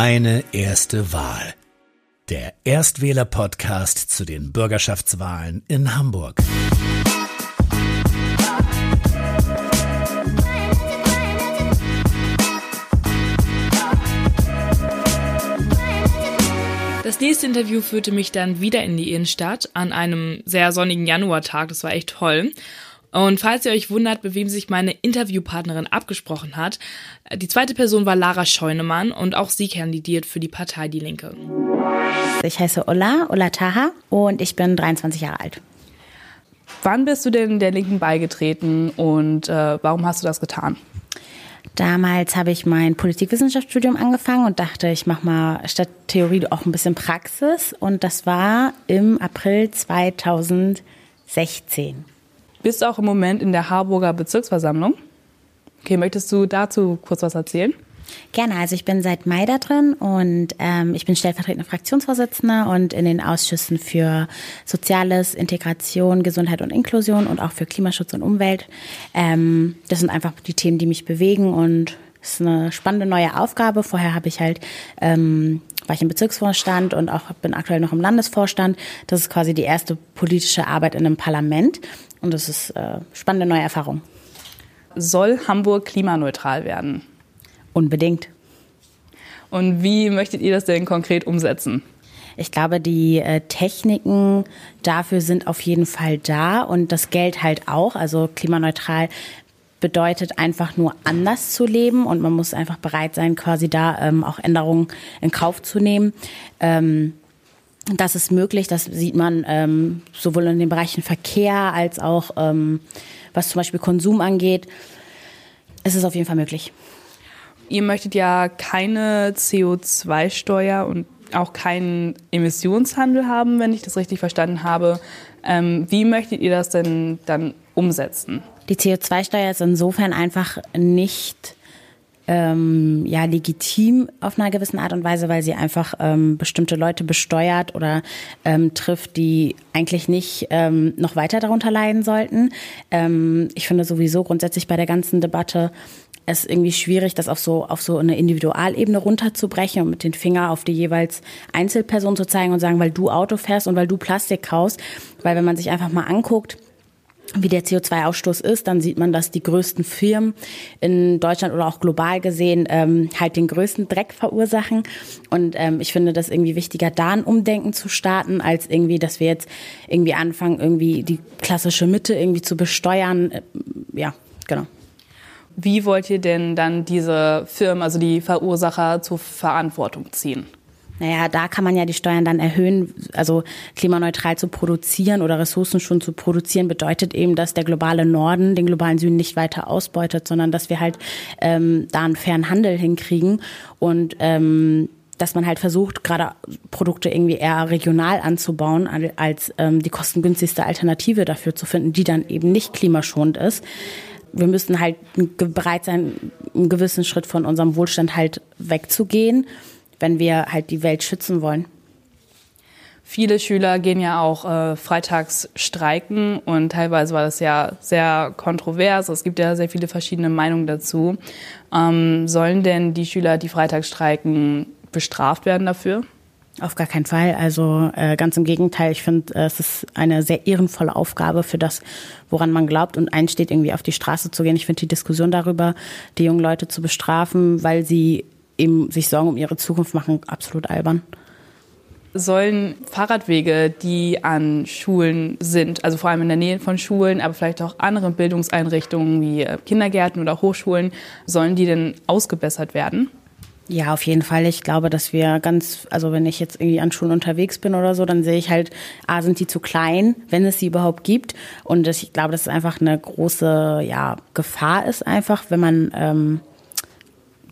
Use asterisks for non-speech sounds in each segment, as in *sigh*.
Meine erste Wahl. Der Erstwähler-Podcast zu den Bürgerschaftswahlen in Hamburg. Das nächste Interview führte mich dann wieder in die Innenstadt an einem sehr sonnigen Januartag. Das war echt toll. Und falls ihr euch wundert, mit wem sich meine Interviewpartnerin abgesprochen hat, die zweite Person war Lara Scheunemann und auch sie kandidiert für die Partei Die Linke. Ich heiße Ola, Ola Taha und ich bin 23 Jahre alt. Wann bist du denn der Linken beigetreten und äh, warum hast du das getan? Damals habe ich mein Politikwissenschaftsstudium angefangen und dachte, ich mache mal statt Theorie auch ein bisschen Praxis. Und das war im April 2016 bist auch im Moment in der Harburger Bezirksversammlung. Okay, möchtest du dazu kurz was erzählen? Gerne, also ich bin seit Mai da drin und ähm, ich bin stellvertretende Fraktionsvorsitzende und in den Ausschüssen für Soziales, Integration, Gesundheit und Inklusion und auch für Klimaschutz und Umwelt. Ähm, das sind einfach die Themen, die mich bewegen und es ist eine spannende neue Aufgabe. Vorher habe ich halt ähm, war ich im Bezirksvorstand und auch bin aktuell noch im Landesvorstand. Das ist quasi die erste politische Arbeit in einem Parlament und das ist äh, spannende neue Erfahrung. Soll Hamburg klimaneutral werden? Unbedingt. Und wie möchtet ihr das denn konkret umsetzen? Ich glaube, die äh, Techniken dafür sind auf jeden Fall da und das Geld halt auch. Also klimaneutral bedeutet einfach nur anders zu leben und man muss einfach bereit sein, quasi da ähm, auch Änderungen in Kauf zu nehmen. Ähm, das ist möglich, das sieht man ähm, sowohl in den Bereichen Verkehr als auch ähm, was zum Beispiel Konsum angeht. Es ist auf jeden Fall möglich. Ihr möchtet ja keine CO2-Steuer und auch keinen Emissionshandel haben, wenn ich das richtig verstanden habe. Ähm, wie möchtet ihr das denn dann umsetzen? Die CO2-Steuer ist insofern einfach nicht ähm, ja legitim auf einer gewissen Art und Weise, weil sie einfach ähm, bestimmte Leute besteuert oder ähm, trifft, die eigentlich nicht ähm, noch weiter darunter leiden sollten. Ähm, ich finde sowieso grundsätzlich bei der ganzen Debatte es irgendwie schwierig, das auf so auf so eine Individualebene runterzubrechen und mit den Finger auf die jeweils Einzelperson zu zeigen und sagen, weil du Auto fährst und weil du Plastik kaufst, weil wenn man sich einfach mal anguckt, wie der CO2-Ausstoß ist, dann sieht man, dass die größten Firmen in Deutschland oder auch global gesehen ähm, halt den größten Dreck verursachen. Und ähm, ich finde das irgendwie wichtiger, da ein Umdenken zu starten, als irgendwie, dass wir jetzt irgendwie anfangen, irgendwie die klassische Mitte irgendwie zu besteuern. Äh, ja, genau. Wie wollt ihr denn dann diese Firmen, also die Verursacher, zur Verantwortung ziehen? Naja, da kann man ja die Steuern dann erhöhen. Also klimaneutral zu produzieren oder Ressourcen schon zu produzieren, bedeutet eben, dass der globale Norden den globalen Süden nicht weiter ausbeutet, sondern dass wir halt ähm, da einen fairen Handel hinkriegen und ähm, dass man halt versucht, gerade Produkte irgendwie eher regional anzubauen, als ähm, die kostengünstigste Alternative dafür zu finden, die dann eben nicht klimaschonend ist. Wir müssen halt bereit sein, einen gewissen Schritt von unserem Wohlstand halt wegzugehen wenn wir halt die Welt schützen wollen. Viele Schüler gehen ja auch äh, freitags streiken und teilweise war das ja sehr kontrovers. Es gibt ja sehr viele verschiedene Meinungen dazu. Ähm, sollen denn die Schüler, die freitags streiken, bestraft werden dafür? Auf gar keinen Fall. Also äh, ganz im Gegenteil. Ich finde, äh, es ist eine sehr ehrenvolle Aufgabe für das, woran man glaubt und einsteht, irgendwie auf die Straße zu gehen. Ich finde die Diskussion darüber, die jungen Leute zu bestrafen, weil sie eben sich Sorgen um ihre Zukunft machen, absolut albern. Sollen Fahrradwege, die an Schulen sind, also vor allem in der Nähe von Schulen, aber vielleicht auch andere Bildungseinrichtungen wie äh, Kindergärten oder Hochschulen, sollen die denn ausgebessert werden? Ja, auf jeden Fall. Ich glaube, dass wir ganz, also wenn ich jetzt irgendwie an Schulen unterwegs bin oder so, dann sehe ich halt, A, sind die zu klein, wenn es sie überhaupt gibt. Und ich glaube, dass es einfach eine große ja, Gefahr ist, einfach, wenn man ähm,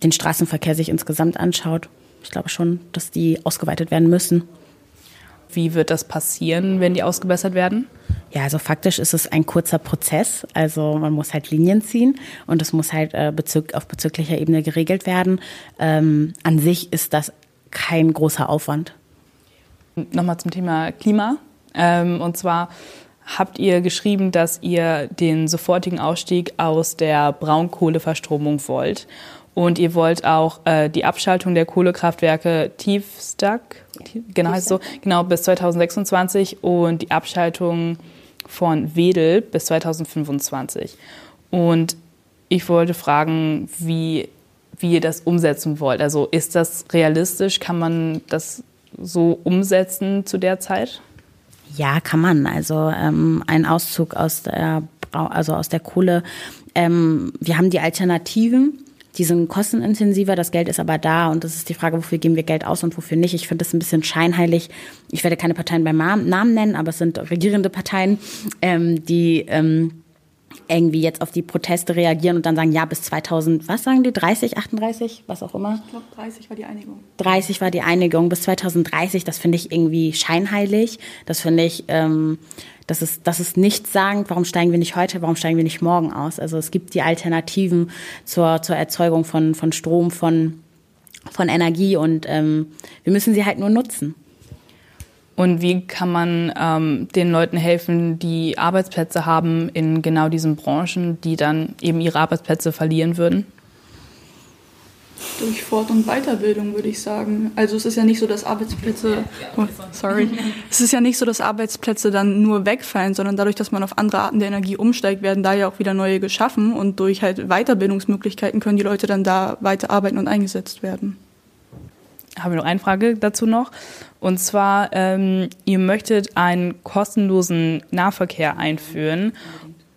den Straßenverkehr sich insgesamt anschaut. Ich glaube schon, dass die ausgeweitet werden müssen. Wie wird das passieren, wenn die ausgebessert werden? Ja, also faktisch ist es ein kurzer Prozess. Also man muss halt Linien ziehen und es muss halt äh, bezüg auf bezüglicher Ebene geregelt werden. Ähm, an sich ist das kein großer Aufwand. Nochmal zum Thema Klima. Ähm, und zwar habt ihr geschrieben, dass ihr den sofortigen Ausstieg aus der Braunkohleverstromung wollt. Und ihr wollt auch äh, die Abschaltung der Kohlekraftwerke Tiefstack, ja. genau heißt so, genau bis 2026 und die Abschaltung von Wedel bis 2025. Und ich wollte fragen, wie, wie ihr das umsetzen wollt. Also ist das realistisch? Kann man das so umsetzen zu der Zeit? Ja, kann man. Also ähm, ein Auszug aus der, also aus der Kohle. Ähm, wir haben die Alternativen die sind kostenintensiver, das Geld ist aber da und das ist die Frage, wofür geben wir Geld aus und wofür nicht. Ich finde das ein bisschen scheinheilig. Ich werde keine Parteien beim Namen nennen, aber es sind regierende Parteien, ähm, die ähm, irgendwie jetzt auf die Proteste reagieren und dann sagen, ja, bis 2000, was sagen die, 30, 38, was auch immer? Ich glaube, 30 war die Einigung. 30 war die Einigung, bis 2030, das finde ich irgendwie scheinheilig. Das finde ich, ähm, das ist, das ist nichts sagen, warum steigen wir nicht heute, warum steigen wir nicht morgen aus. Also es gibt die Alternativen zur, zur Erzeugung von, von Strom, von, von Energie und ähm, wir müssen sie halt nur nutzen. Und wie kann man ähm, den Leuten helfen, die Arbeitsplätze haben in genau diesen Branchen, die dann eben ihre Arbeitsplätze verlieren würden? Durch Fort- und Weiterbildung würde ich sagen. Also es ist ja nicht so, dass Arbeitsplätze, oh, sorry, es ist ja nicht so, dass Arbeitsplätze dann nur wegfallen, sondern dadurch, dass man auf andere Arten der Energie umsteigt, werden da ja auch wieder neue geschaffen und durch halt Weiterbildungsmöglichkeiten können die Leute dann da weiter arbeiten und eingesetzt werden. Habe ich noch eine Frage dazu noch. Und zwar, ähm, ihr möchtet einen kostenlosen Nahverkehr einführen.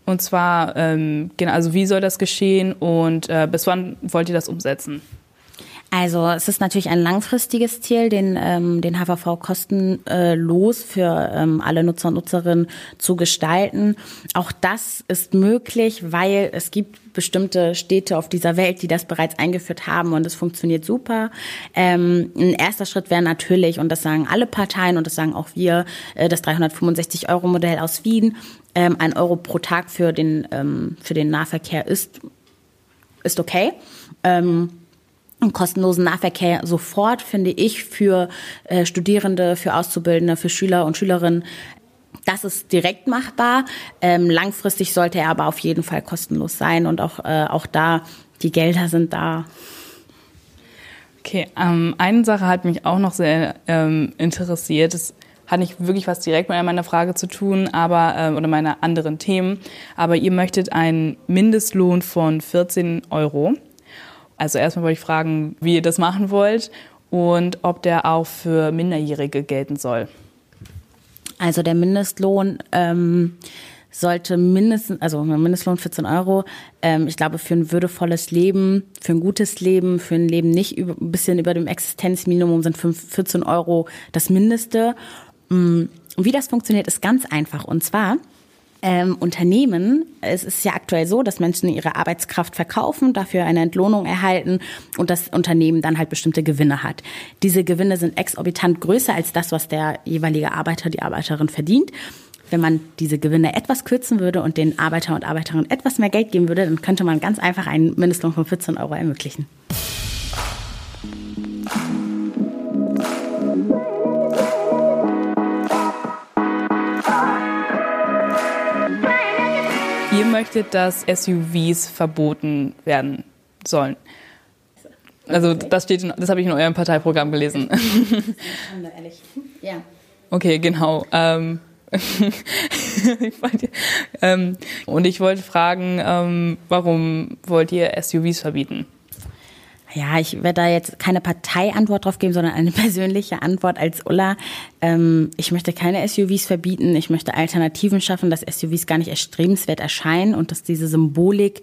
Und zwar, ähm, genau, also wie soll das geschehen und äh, bis wann wollt ihr das umsetzen? Also es ist natürlich ein langfristiges Ziel, den, ähm, den HVV kostenlos für ähm, alle Nutzer und Nutzerinnen zu gestalten. Auch das ist möglich, weil es gibt bestimmte Städte auf dieser Welt, die das bereits eingeführt haben und es funktioniert super. Ähm, ein erster Schritt wäre natürlich, und das sagen alle Parteien und das sagen auch wir, äh, das 365-Euro-Modell aus Wien, ähm, ein Euro pro Tag für den, ähm, für den Nahverkehr ist, ist okay. Ähm, einen kostenlosen Nahverkehr sofort, finde ich, für äh, Studierende, für Auszubildende, für Schüler und Schülerinnen. Das ist direkt machbar. Ähm, langfristig sollte er aber auf jeden Fall kostenlos sein und auch, äh, auch da, die Gelder sind da. Okay, ähm, eine Sache hat mich auch noch sehr ähm, interessiert. Das hat nicht wirklich was direkt mit meiner Frage zu tun, aber äh, oder meiner anderen Themen. Aber ihr möchtet einen Mindestlohn von 14 Euro. Also erstmal wollte ich fragen, wie ihr das machen wollt und ob der auch für Minderjährige gelten soll. Also der Mindestlohn ähm, sollte mindestens, also Mindestlohn 14 Euro, ähm, ich glaube für ein würdevolles Leben, für ein gutes Leben, für ein Leben nicht über, ein bisschen über dem Existenzminimum sind 5, 14 Euro das Mindeste. Mm, wie das funktioniert, ist ganz einfach. Und zwar ähm, Unternehmen, es ist ja aktuell so, dass Menschen ihre Arbeitskraft verkaufen, dafür eine Entlohnung erhalten und das Unternehmen dann halt bestimmte Gewinne hat. Diese Gewinne sind exorbitant größer als das, was der jeweilige Arbeiter, die Arbeiterin verdient. Wenn man diese Gewinne etwas kürzen würde und den Arbeiter und Arbeiterinnen etwas mehr Geld geben würde, dann könnte man ganz einfach einen Mindestlohn von 14 Euro ermöglichen. Ihr möchtet, dass SUVs verboten werden sollen. Also das steht, in, das habe ich in eurem Parteiprogramm gelesen. *laughs* ehrlich. Ja. Okay, genau. Ähm, *laughs* ähm, und ich wollte fragen, ähm, warum wollt ihr SUVs verbieten? Ja, ich werde da jetzt keine Parteiantwort drauf geben, sondern eine *laughs* persönliche Antwort als Ulla. Ähm, ich möchte keine SUVs verbieten. Ich möchte Alternativen schaffen, dass SUVs gar nicht erstrebenswert erscheinen und dass diese Symbolik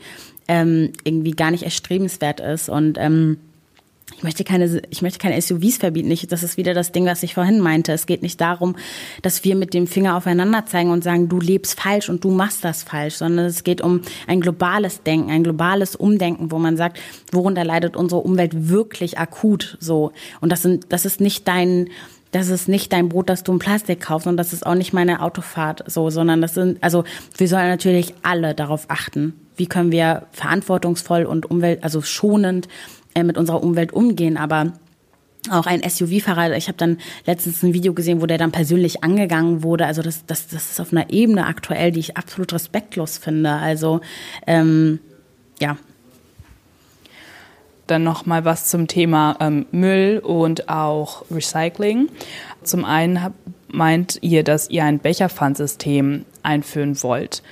ähm, irgendwie gar nicht erstrebenswert ist. Und ähm, ich möchte keine, ich möchte keine SUVs verbieten. Ich, das ist wieder das Ding, was ich vorhin meinte. Es geht nicht darum, dass wir mit dem Finger aufeinander zeigen und sagen, du lebst falsch und du machst das falsch, sondern es geht um ein globales Denken, ein globales Umdenken, wo man sagt, worunter leidet unsere Umwelt wirklich akut, so. Und das sind, das ist nicht dein, das ist nicht dein Brot, dass du ein Plastik kaufst und das ist auch nicht meine Autofahrt, so, sondern das sind, also, wir sollen natürlich alle darauf achten. Wie können wir verantwortungsvoll und umwelt, also schonend mit unserer Umwelt umgehen. Aber auch ein SUV-Fahrer, ich habe dann letztens ein Video gesehen, wo der dann persönlich angegangen wurde. Also das, das, das ist auf einer Ebene aktuell, die ich absolut respektlos finde. Also ähm, ja. dann noch mal was zum Thema ähm, Müll und auch Recycling. Zum einen hab, meint ihr, dass ihr ein Becherpfandsystem einführen wollt.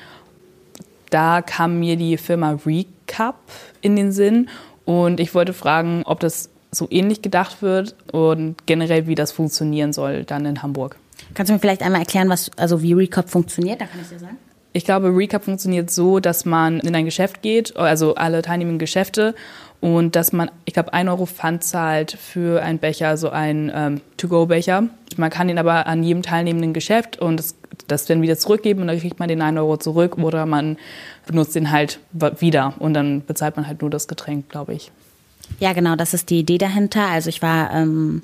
Da kam mir die Firma Recap in den Sinn und ich wollte fragen, ob das so ähnlich gedacht wird und generell wie das funktionieren soll dann in Hamburg. Kannst du mir vielleicht einmal erklären, was also wie Recap funktioniert? Da kann ich dir sagen. Ich glaube, Recap funktioniert so, dass man in ein Geschäft geht, also alle teilnehmenden Geschäfte, und dass man, ich glaube, 1 Euro Pfand zahlt für einen Becher, so einen ähm, To-Go-Becher. Man kann den aber an jedem teilnehmenden Geschäft und das, das dann wieder zurückgeben und dann kriegt man den 1 Euro zurück oder man benutzt den halt wieder und dann bezahlt man halt nur das Getränk, glaube ich. Ja, genau, das ist die Idee dahinter. Also ich war ähm,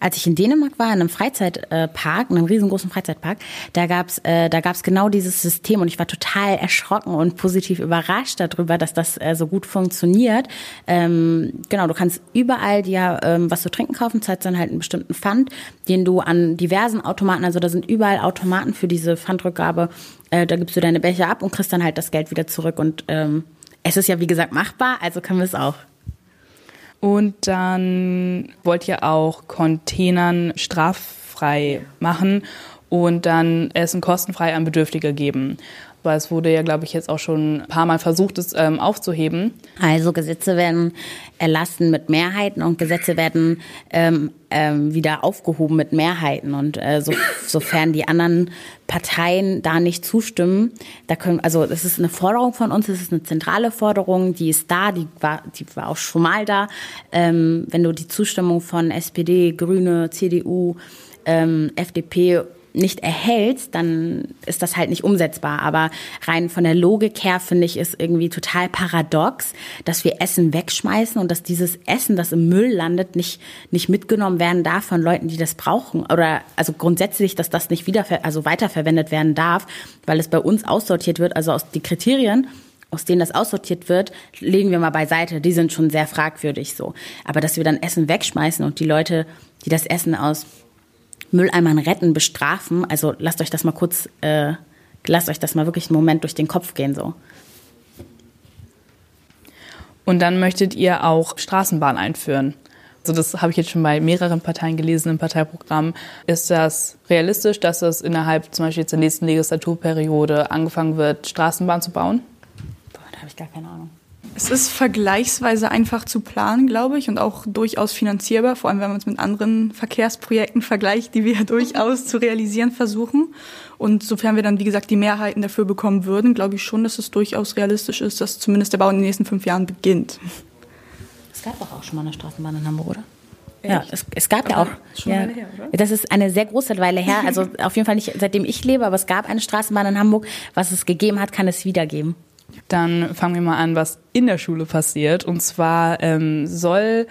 als ich in Dänemark war, in einem Freizeitpark, in einem riesengroßen Freizeitpark, da gab's äh, da gab's genau dieses System und ich war total erschrocken und positiv überrascht darüber, dass das äh, so gut funktioniert. Ähm, genau, du kannst überall dir ähm, was zu trinken kaufen, zahlst dann halt einen bestimmten Pfand, den du an diversen Automaten, also da sind überall Automaten für diese Pfandrückgabe, äh, da gibst du deine Becher ab und kriegst dann halt das Geld wieder zurück und ähm, es ist ja wie gesagt machbar, also können wir es auch. Und dann wollt ihr auch Containern straffrei machen und dann Essen kostenfrei an Bedürftige geben. Weil es wurde ja, glaube ich, jetzt auch schon ein paar Mal versucht, es ähm, aufzuheben. Also Gesetze werden erlassen mit Mehrheiten und Gesetze werden ähm, ähm, wieder aufgehoben mit Mehrheiten. Und äh, so, *laughs* sofern die anderen Parteien da nicht zustimmen, da können, also es ist eine Forderung von uns, es ist eine zentrale Forderung, die ist da, die war, die war auch schon mal da. Ähm, wenn du die Zustimmung von SPD, Grüne, CDU, ähm, FDP nicht erhältst, dann ist das halt nicht umsetzbar. Aber rein von der Logik her finde ich es irgendwie total paradox, dass wir Essen wegschmeißen und dass dieses Essen, das im Müll landet, nicht, nicht mitgenommen werden darf von Leuten, die das brauchen. Oder also grundsätzlich, dass das nicht wieder, also weiterverwendet werden darf, weil es bei uns aussortiert wird. Also aus die Kriterien, aus denen das aussortiert wird, legen wir mal beiseite. Die sind schon sehr fragwürdig so. Aber dass wir dann Essen wegschmeißen und die Leute, die das Essen aus Mülleimern retten, bestrafen. Also lasst euch das mal kurz, äh, lasst euch das mal wirklich einen Moment durch den Kopf gehen so. Und dann möchtet ihr auch Straßenbahn einführen. Also das habe ich jetzt schon bei mehreren Parteien gelesen im Parteiprogramm. Ist das realistisch, dass es innerhalb zum Beispiel jetzt der nächsten Legislaturperiode angefangen wird, Straßenbahn zu bauen? Boah, da habe ich gar keine Ahnung. Es ist vergleichsweise einfach zu planen, glaube ich, und auch durchaus finanzierbar, vor allem wenn man es mit anderen Verkehrsprojekten vergleicht, die wir *laughs* durchaus zu realisieren versuchen. Und sofern wir dann, wie gesagt, die Mehrheiten dafür bekommen würden, glaube ich schon, dass es durchaus realistisch ist, dass zumindest der Bau in den nächsten fünf Jahren beginnt. Es gab doch auch schon mal eine Straßenbahn in Hamburg, oder? Echt? Ja, es, es gab aber ja auch. Schon ja, her, oder? Das ist eine sehr große Weile her. Also *laughs* auf jeden Fall nicht seitdem ich lebe, aber es gab eine Straßenbahn in Hamburg. Was es gegeben hat, kann es wieder geben. Dann fangen wir mal an, was in der Schule passiert. Und zwar ähm, soll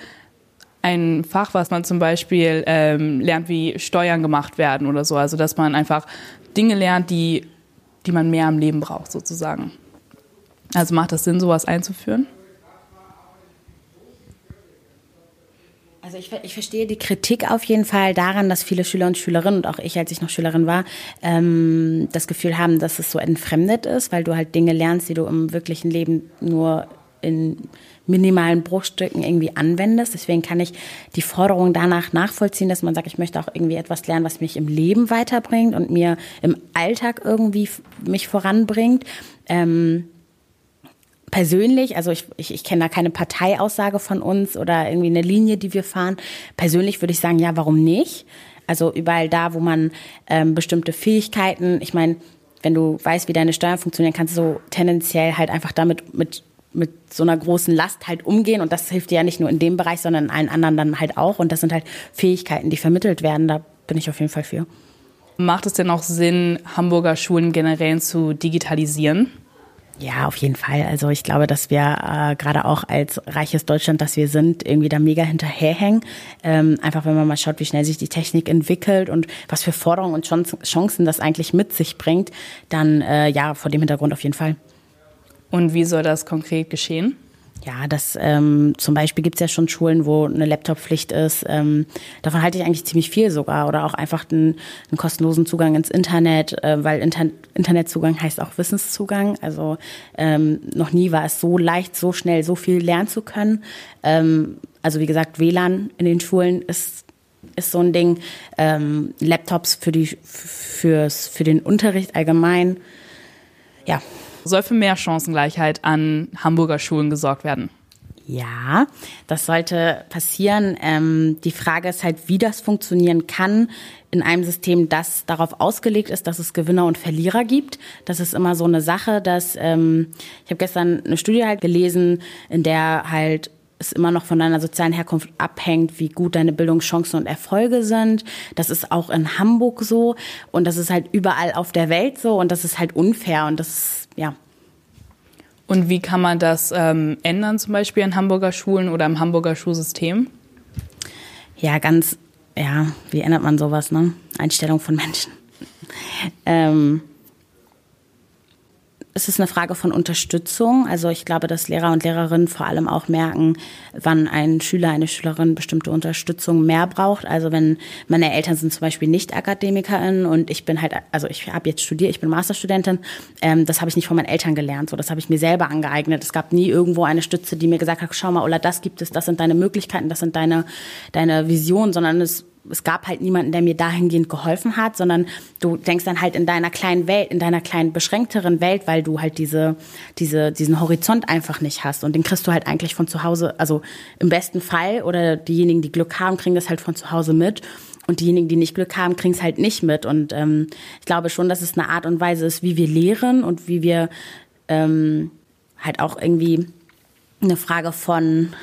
ein Fach, was man zum Beispiel ähm, lernt, wie Steuern gemacht werden oder so. Also dass man einfach Dinge lernt, die, die man mehr im Leben braucht, sozusagen. Also macht das Sinn, sowas einzuführen? Also ich, ich verstehe die Kritik auf jeden Fall daran, dass viele Schüler und Schülerinnen und auch ich, als ich noch Schülerin war, ähm, das Gefühl haben, dass es so entfremdet ist, weil du halt Dinge lernst, die du im wirklichen Leben nur in minimalen Bruchstücken irgendwie anwendest. Deswegen kann ich die Forderung danach nachvollziehen, dass man sagt, ich möchte auch irgendwie etwas lernen, was mich im Leben weiterbringt und mir im Alltag irgendwie mich voranbringt. Ähm, persönlich, also ich, ich, ich kenne da keine Parteiaussage von uns oder irgendwie eine Linie, die wir fahren. Persönlich würde ich sagen, ja, warum nicht? Also überall da, wo man ähm, bestimmte Fähigkeiten, ich meine, wenn du weißt, wie deine Steuern funktionieren, kannst du tendenziell halt einfach damit mit mit so einer großen Last halt umgehen und das hilft dir ja nicht nur in dem Bereich, sondern in allen anderen dann halt auch und das sind halt Fähigkeiten, die vermittelt werden. Da bin ich auf jeden Fall für. Macht es denn auch Sinn, Hamburger Schulen generell zu digitalisieren? Ja, auf jeden Fall. Also ich glaube, dass wir äh, gerade auch als reiches Deutschland, das wir sind, irgendwie da mega hinterherhängen. Ähm, einfach wenn man mal schaut, wie schnell sich die Technik entwickelt und was für Forderungen und Chancen das eigentlich mit sich bringt, dann äh, ja, vor dem Hintergrund auf jeden Fall. Und wie soll das konkret geschehen? Ja, das ähm, zum Beispiel gibt es ja schon Schulen, wo eine Laptop-Pflicht ist. Ähm, davon halte ich eigentlich ziemlich viel sogar. Oder auch einfach einen, einen kostenlosen Zugang ins Internet, äh, weil Inter Internetzugang heißt auch Wissenszugang. Also ähm, noch nie war es so leicht, so schnell, so viel lernen zu können. Ähm, also wie gesagt, WLAN in den Schulen ist ist so ein Ding. Ähm, Laptops für die fürs für den Unterricht allgemein. Ja, soll für mehr Chancengleichheit an Hamburger Schulen gesorgt werden? Ja, das sollte passieren. Ähm, die Frage ist halt, wie das funktionieren kann in einem System, das darauf ausgelegt ist, dass es Gewinner und Verlierer gibt. Das ist immer so eine Sache, dass ähm, ich habe gestern eine Studie halt gelesen, in der halt es immer noch von deiner sozialen Herkunft abhängt, wie gut deine Bildungschancen und Erfolge sind. Das ist auch in Hamburg so und das ist halt überall auf der Welt so und das ist halt unfair und das ist, ja. Und wie kann man das ähm, ändern, zum Beispiel in Hamburger Schulen oder im Hamburger Schulsystem? Ja, ganz, ja, wie ändert man sowas, ne? Einstellung von Menschen. ähm, es ist eine Frage von Unterstützung. Also ich glaube, dass Lehrer und Lehrerinnen vor allem auch merken, wann ein Schüler, eine Schülerin bestimmte Unterstützung mehr braucht. Also wenn meine Eltern sind zum Beispiel nicht AkademikerInnen und ich bin halt, also ich habe jetzt studiert, ich bin Masterstudentin, ähm, das habe ich nicht von meinen Eltern gelernt, so das habe ich mir selber angeeignet. Es gab nie irgendwo eine Stütze, die mir gesagt hat, schau mal, Ola, das gibt es, das sind deine Möglichkeiten, das sind deine, deine Visionen, sondern es es gab halt niemanden, der mir dahingehend geholfen hat, sondern du denkst dann halt in deiner kleinen Welt, in deiner kleinen beschränkteren Welt, weil du halt diese, diese, diesen Horizont einfach nicht hast. Und den kriegst du halt eigentlich von zu Hause, also im besten Fall oder diejenigen, die Glück haben, kriegen das halt von zu Hause mit. Und diejenigen, die nicht Glück haben, kriegen es halt nicht mit. Und ähm, ich glaube schon, dass es eine Art und Weise ist, wie wir lehren und wie wir ähm, halt auch irgendwie eine Frage von,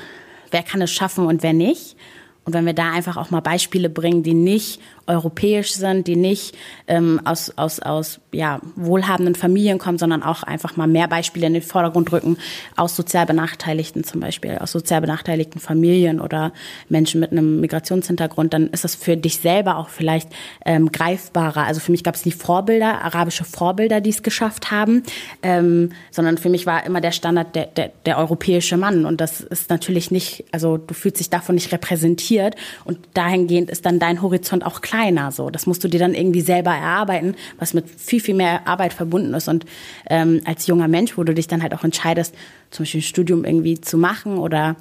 wer kann es schaffen und wer nicht. Und wenn wir da einfach auch mal Beispiele bringen, die nicht europäisch sind, die nicht ähm, aus, aus, aus ja, wohlhabenden Familien kommen, sondern auch einfach mal mehr Beispiele in den Vordergrund rücken, aus sozial Benachteiligten zum Beispiel, aus sozial benachteiligten Familien oder Menschen mit einem Migrationshintergrund, dann ist das für dich selber auch vielleicht ähm, greifbarer. Also für mich gab es nie Vorbilder, arabische Vorbilder, die es geschafft haben, ähm, sondern für mich war immer der Standard der, der, der europäische Mann. Und das ist natürlich nicht, also du fühlst dich davon nicht repräsentiert und dahingehend ist dann dein Horizont auch klar kleiner. So, das musst du dir dann irgendwie selber erarbeiten, was mit viel viel mehr Arbeit verbunden ist. Und ähm, als junger Mensch, wo du dich dann halt auch entscheidest, zum Beispiel ein Studium irgendwie zu machen oder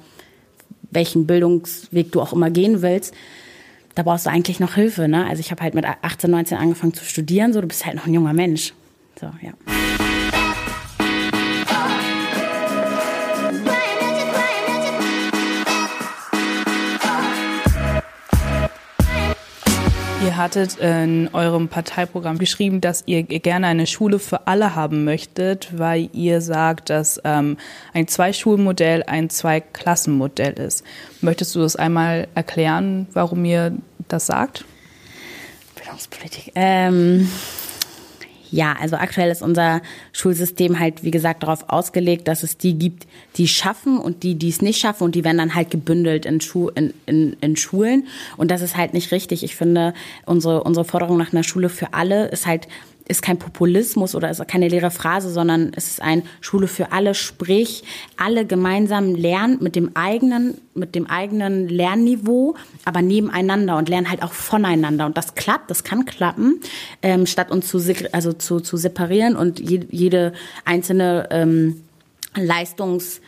welchen Bildungsweg du auch immer gehen willst, da brauchst du eigentlich noch Hilfe. Ne? Also ich habe halt mit 18, 19 angefangen zu studieren. So, du bist halt noch ein junger Mensch. So, ja. Ihr hattet in eurem Parteiprogramm geschrieben, dass ihr gerne eine Schule für alle haben möchtet, weil ihr sagt, dass ähm, ein Zwei-Schulmodell ein Zwei-Klassen-Modell ist. Möchtest du das einmal erklären, warum ihr das sagt? Bildungspolitik. Ähm ja, also aktuell ist unser Schulsystem halt, wie gesagt, darauf ausgelegt, dass es die gibt, die schaffen und die, die es nicht schaffen und die werden dann halt gebündelt in, Schu in, in, in Schulen. Und das ist halt nicht richtig. Ich finde, unsere, unsere Forderung nach einer Schule für alle ist halt ist kein Populismus oder ist keine leere Phrase, sondern es ist ein Schule für alle, sprich alle gemeinsam lernen mit dem eigenen, mit dem eigenen Lernniveau, aber nebeneinander und lernen halt auch voneinander. Und das klappt, das kann klappen, ähm, statt uns zu, also zu, zu separieren und jede, jede einzelne ähm, Leistungs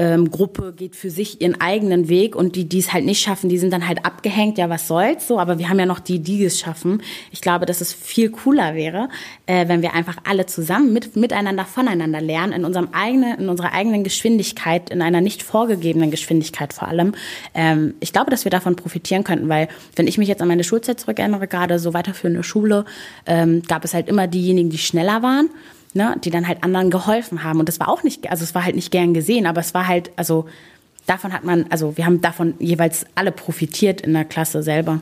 ähm, Gruppe geht für sich ihren eigenen Weg und die, die es halt nicht schaffen, die sind dann halt abgehängt, ja, was soll's so, aber wir haben ja noch die, die es schaffen. Ich glaube, dass es viel cooler wäre, äh, wenn wir einfach alle zusammen mit, miteinander, voneinander lernen, in unserem eigenen, in unserer eigenen Geschwindigkeit, in einer nicht vorgegebenen Geschwindigkeit vor allem. Ähm, ich glaube, dass wir davon profitieren könnten, weil wenn ich mich jetzt an meine Schulzeit zurückerinnere, gerade so weiterführende Schule, ähm, gab es halt immer diejenigen, die schneller waren ne, die dann halt anderen geholfen haben. Und das war auch nicht, also es war halt nicht gern gesehen, aber es war halt, also davon hat man, also wir haben davon jeweils alle profitiert in der Klasse selber.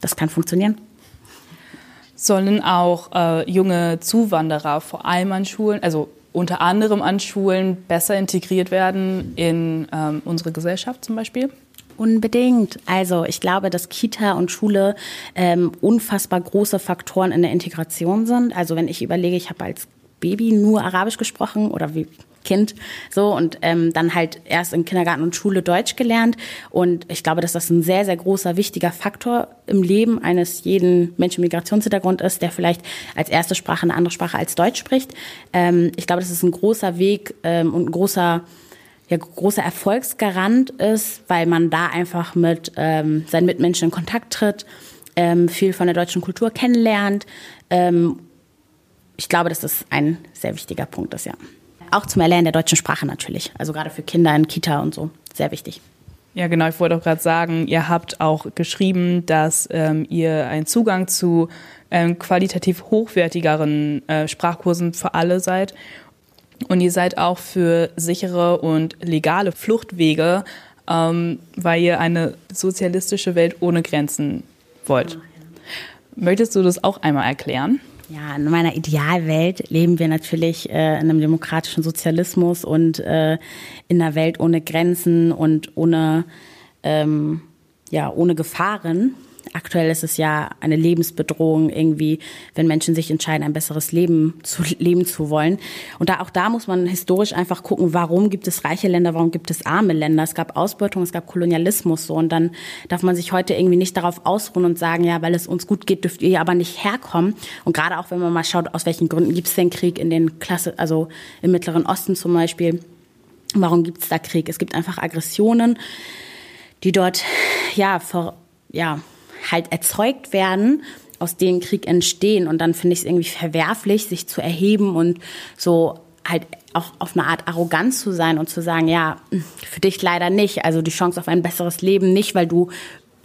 Das kann funktionieren. Sollen auch äh, junge Zuwanderer vor allem an Schulen, also unter anderem an Schulen, besser integriert werden in ähm, unsere Gesellschaft zum Beispiel? Unbedingt. Also ich glaube, dass Kita und Schule ähm, unfassbar große Faktoren in der Integration sind. Also wenn ich überlege, ich habe als Baby nur Arabisch gesprochen oder wie Kind so und ähm, dann halt erst in Kindergarten und Schule Deutsch gelernt. Und ich glaube, dass das ein sehr, sehr großer, wichtiger Faktor im Leben eines jeden Menschen mit Migrationshintergrund ist, der vielleicht als erste Sprache eine andere Sprache als Deutsch spricht. Ähm, ich glaube, das ist ein großer Weg ähm, und ein großer ja, großer Erfolgsgarant ist, weil man da einfach mit ähm, seinen Mitmenschen in Kontakt tritt, ähm, viel von der deutschen Kultur kennenlernt. Ähm, ich glaube, dass das ein sehr wichtiger Punkt ist, ja. Auch zum Erlernen der deutschen Sprache natürlich. Also gerade für Kinder in Kita und so. Sehr wichtig. Ja, genau. Ich wollte auch gerade sagen, ihr habt auch geschrieben, dass ähm, ihr einen Zugang zu ähm, qualitativ hochwertigeren äh, Sprachkursen für alle seid. Und ihr seid auch für sichere und legale Fluchtwege, ähm, weil ihr eine sozialistische Welt ohne Grenzen wollt. Möchtest du das auch einmal erklären? Ja, in meiner Idealwelt leben wir natürlich äh, in einem demokratischen Sozialismus und äh, in einer Welt ohne Grenzen und ohne, ähm, ja, ohne Gefahren. Aktuell ist es ja eine Lebensbedrohung irgendwie, wenn Menschen sich entscheiden, ein besseres Leben zu leben zu wollen. Und da auch da muss man historisch einfach gucken, warum gibt es reiche Länder, warum gibt es arme Länder? Es gab Ausbeutung, es gab Kolonialismus so und dann darf man sich heute irgendwie nicht darauf ausruhen und sagen, ja, weil es uns gut geht, dürft ihr aber nicht herkommen. Und gerade auch wenn man mal schaut, aus welchen Gründen gibt es den Krieg in den Klasse, also im Mittleren Osten zum Beispiel. Warum gibt es da Krieg? Es gibt einfach Aggressionen, die dort ja vor ja halt erzeugt werden, aus denen Krieg entstehen. Und dann finde ich es irgendwie verwerflich, sich zu erheben und so halt auch auf eine Art arrogant zu sein und zu sagen, ja, für dich leider nicht. Also die Chance auf ein besseres Leben nicht, weil du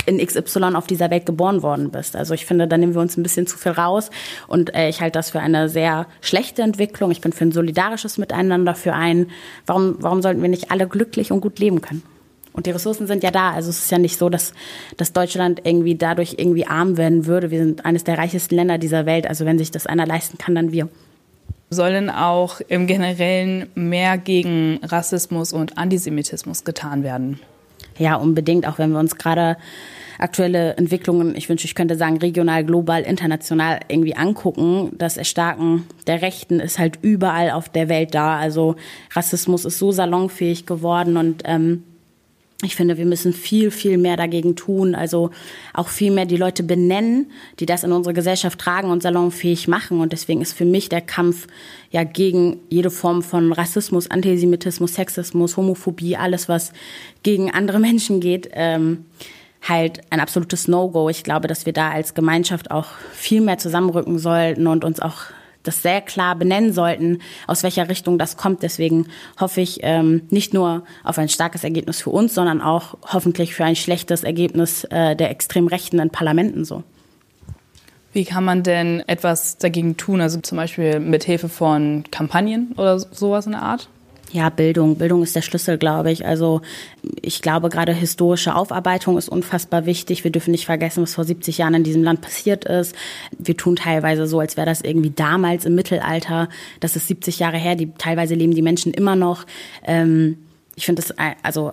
in XY auf dieser Welt geboren worden bist. Also ich finde, da nehmen wir uns ein bisschen zu viel raus und äh, ich halte das für eine sehr schlechte Entwicklung. Ich bin für ein solidarisches Miteinander, für ein, warum, warum sollten wir nicht alle glücklich und gut leben können? Und die Ressourcen sind ja da. Also es ist ja nicht so, dass, dass Deutschland irgendwie dadurch irgendwie arm werden würde. Wir sind eines der reichsten Länder dieser Welt. Also wenn sich das einer leisten kann, dann wir. Sollen auch im Generellen mehr gegen Rassismus und Antisemitismus getan werden? Ja, unbedingt. Auch wenn wir uns gerade aktuelle Entwicklungen, ich wünsche, ich könnte sagen, regional, global, international irgendwie angucken. Das Erstarken der Rechten ist halt überall auf der Welt da. Also Rassismus ist so salonfähig geworden und ähm, ich finde, wir müssen viel, viel mehr dagegen tun. Also auch viel mehr die Leute benennen, die das in unsere Gesellschaft tragen und salonfähig machen. Und deswegen ist für mich der Kampf ja gegen jede Form von Rassismus, Antisemitismus, Sexismus, Homophobie, alles, was gegen andere *laughs* Menschen geht, ähm, halt ein absolutes No-Go. Ich glaube, dass wir da als Gemeinschaft auch viel mehr zusammenrücken sollten und uns auch das sehr klar benennen sollten, aus welcher Richtung das kommt. Deswegen hoffe ich ähm, nicht nur auf ein starkes Ergebnis für uns, sondern auch hoffentlich für ein schlechtes Ergebnis äh, der extrem Rechten in Parlamenten so. Wie kann man denn etwas dagegen tun? Also zum Beispiel mit Hilfe von Kampagnen oder sowas in der Art? Ja, Bildung. Bildung ist der Schlüssel, glaube ich. Also ich glaube, gerade historische Aufarbeitung ist unfassbar wichtig. Wir dürfen nicht vergessen, was vor 70 Jahren in diesem Land passiert ist. Wir tun teilweise so, als wäre das irgendwie damals im Mittelalter. Das ist 70 Jahre her. Die, teilweise leben die Menschen immer noch. Ähm, ich finde das also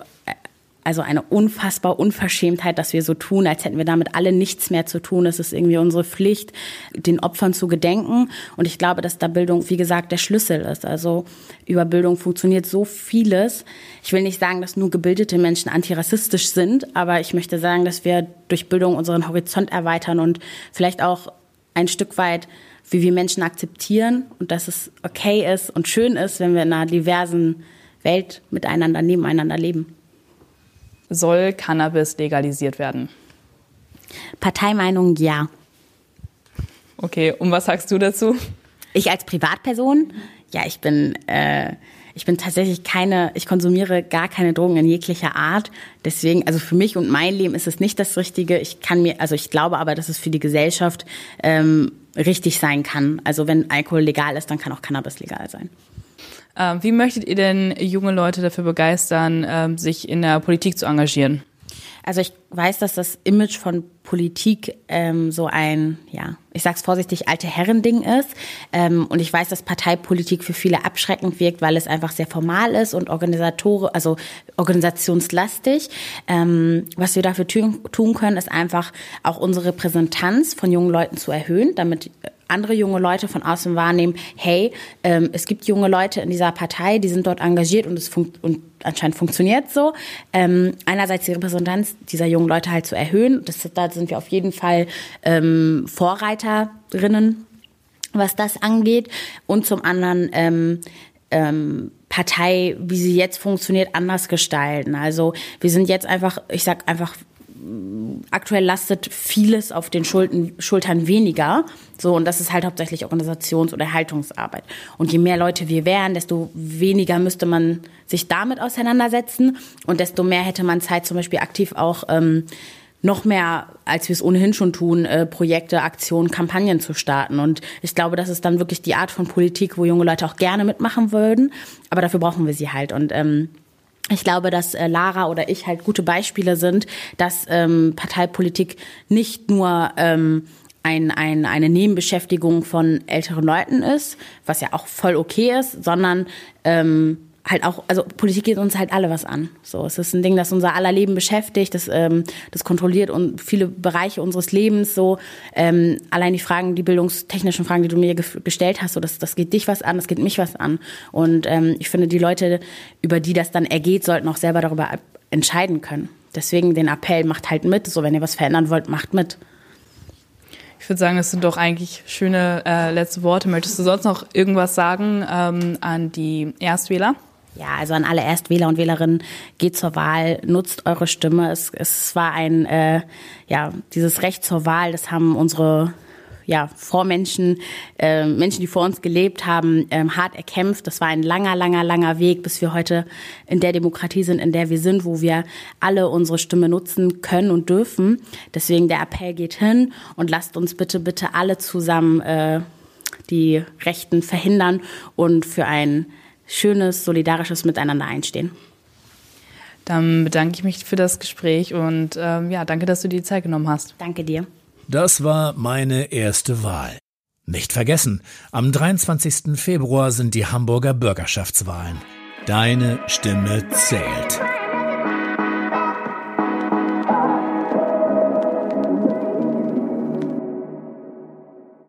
also eine unfassbar Unverschämtheit, dass wir so tun, als hätten wir damit alle nichts mehr zu tun. Es ist irgendwie unsere Pflicht, den Opfern zu gedenken. Und ich glaube, dass da Bildung, wie gesagt, der Schlüssel ist. Also über Bildung funktioniert so vieles. Ich will nicht sagen, dass nur gebildete Menschen antirassistisch sind, aber ich möchte sagen, dass wir durch Bildung unseren Horizont erweitern und vielleicht auch ein Stück weit wie wir Menschen akzeptieren und dass es okay ist und schön ist, wenn wir in einer diversen Welt miteinander, nebeneinander leben soll Cannabis legalisiert werden? Parteimeinung ja. Okay, und was sagst du dazu? Ich als Privatperson, ja, ich bin, äh, ich bin tatsächlich keine, ich konsumiere gar keine Drogen in jeglicher Art. Deswegen, also für mich und mein Leben ist es nicht das Richtige. Ich kann mir, also ich glaube aber, dass es für die Gesellschaft ähm, richtig sein kann. Also wenn Alkohol legal ist, dann kann auch Cannabis legal sein. Ähm, wie möchtet ihr denn junge Leute dafür begeistern, ähm, sich in der Politik zu engagieren? Also ich weiß, dass das Image von Politik ähm, so ein, ja, ich sag's vorsichtig, alte Herren-Ding ist. Ähm, und ich weiß, dass Parteipolitik für viele abschreckend wirkt, weil es einfach sehr formal ist und Organisator, also organisationslastig. Ähm, was wir dafür tun können, ist einfach auch unsere Repräsentanz von jungen Leuten zu erhöhen, damit andere junge Leute von außen wahrnehmen, hey, ähm, es gibt junge Leute in dieser Partei, die sind dort engagiert und es und anscheinend funktioniert so. Ähm, einerseits die Repräsentanz dieser jungen Leute halt zu erhöhen. Das, da sind wir auf jeden Fall ähm, Vorreiterinnen, was das angeht. Und zum anderen ähm, ähm, Partei, wie sie jetzt funktioniert, anders gestalten. Also wir sind jetzt einfach, ich sag einfach aktuell lastet vieles auf den Schulden, Schultern weniger. So, und das ist halt hauptsächlich Organisations- oder Erhaltungsarbeit. Und je mehr Leute wir wären, desto weniger müsste man sich damit auseinandersetzen und desto mehr hätte man Zeit, zum Beispiel aktiv auch ähm, noch mehr, als wir es ohnehin schon tun, äh, Projekte, Aktionen, Kampagnen zu starten. Und ich glaube, das ist dann wirklich die Art von Politik, wo junge Leute auch gerne mitmachen würden. Aber dafür brauchen wir sie halt. Und ähm, ich glaube, dass äh, Lara oder ich halt gute Beispiele sind, dass ähm, Parteipolitik nicht nur ähm, ein, ein, eine Nebenbeschäftigung von älteren Leuten ist, was ja auch voll okay ist, sondern ähm, halt auch, also Politik geht uns halt alle was an. So, es ist ein Ding, das unser aller Leben beschäftigt, das, ähm, das kontrolliert und viele Bereiche unseres Lebens. So, ähm, allein die Fragen, die bildungstechnischen Fragen, die du mir ge gestellt hast, so, das, das geht dich was an, das geht mich was an. Und ähm, ich finde, die Leute, über die das dann ergeht, sollten auch selber darüber entscheiden können. Deswegen den Appell, macht halt mit. So, wenn ihr was verändern wollt, macht mit. Ich würde sagen, es sind doch eigentlich schöne äh, letzte Worte. Möchtest du sonst noch irgendwas sagen ähm, an die Erstwähler? Ja, also an alle Erstwähler und Wählerinnen, geht zur Wahl, nutzt eure Stimme. Es, es war ein, äh, ja, dieses Recht zur Wahl, das haben unsere ja, Vormenschen, äh, Menschen, die vor uns gelebt haben, ähm, hart erkämpft. Das war ein langer, langer, langer Weg, bis wir heute in der Demokratie sind, in der wir sind, wo wir alle unsere Stimme nutzen können und dürfen. Deswegen der Appell geht hin und lasst uns bitte, bitte alle zusammen äh, die Rechten verhindern und für ein schönes, solidarisches Miteinander einstehen. Dann bedanke ich mich für das Gespräch und ähm, ja, danke, dass du dir die Zeit genommen hast. Danke dir. Das war meine erste Wahl. Nicht vergessen, am 23. Februar sind die Hamburger Bürgerschaftswahlen. Deine Stimme zählt.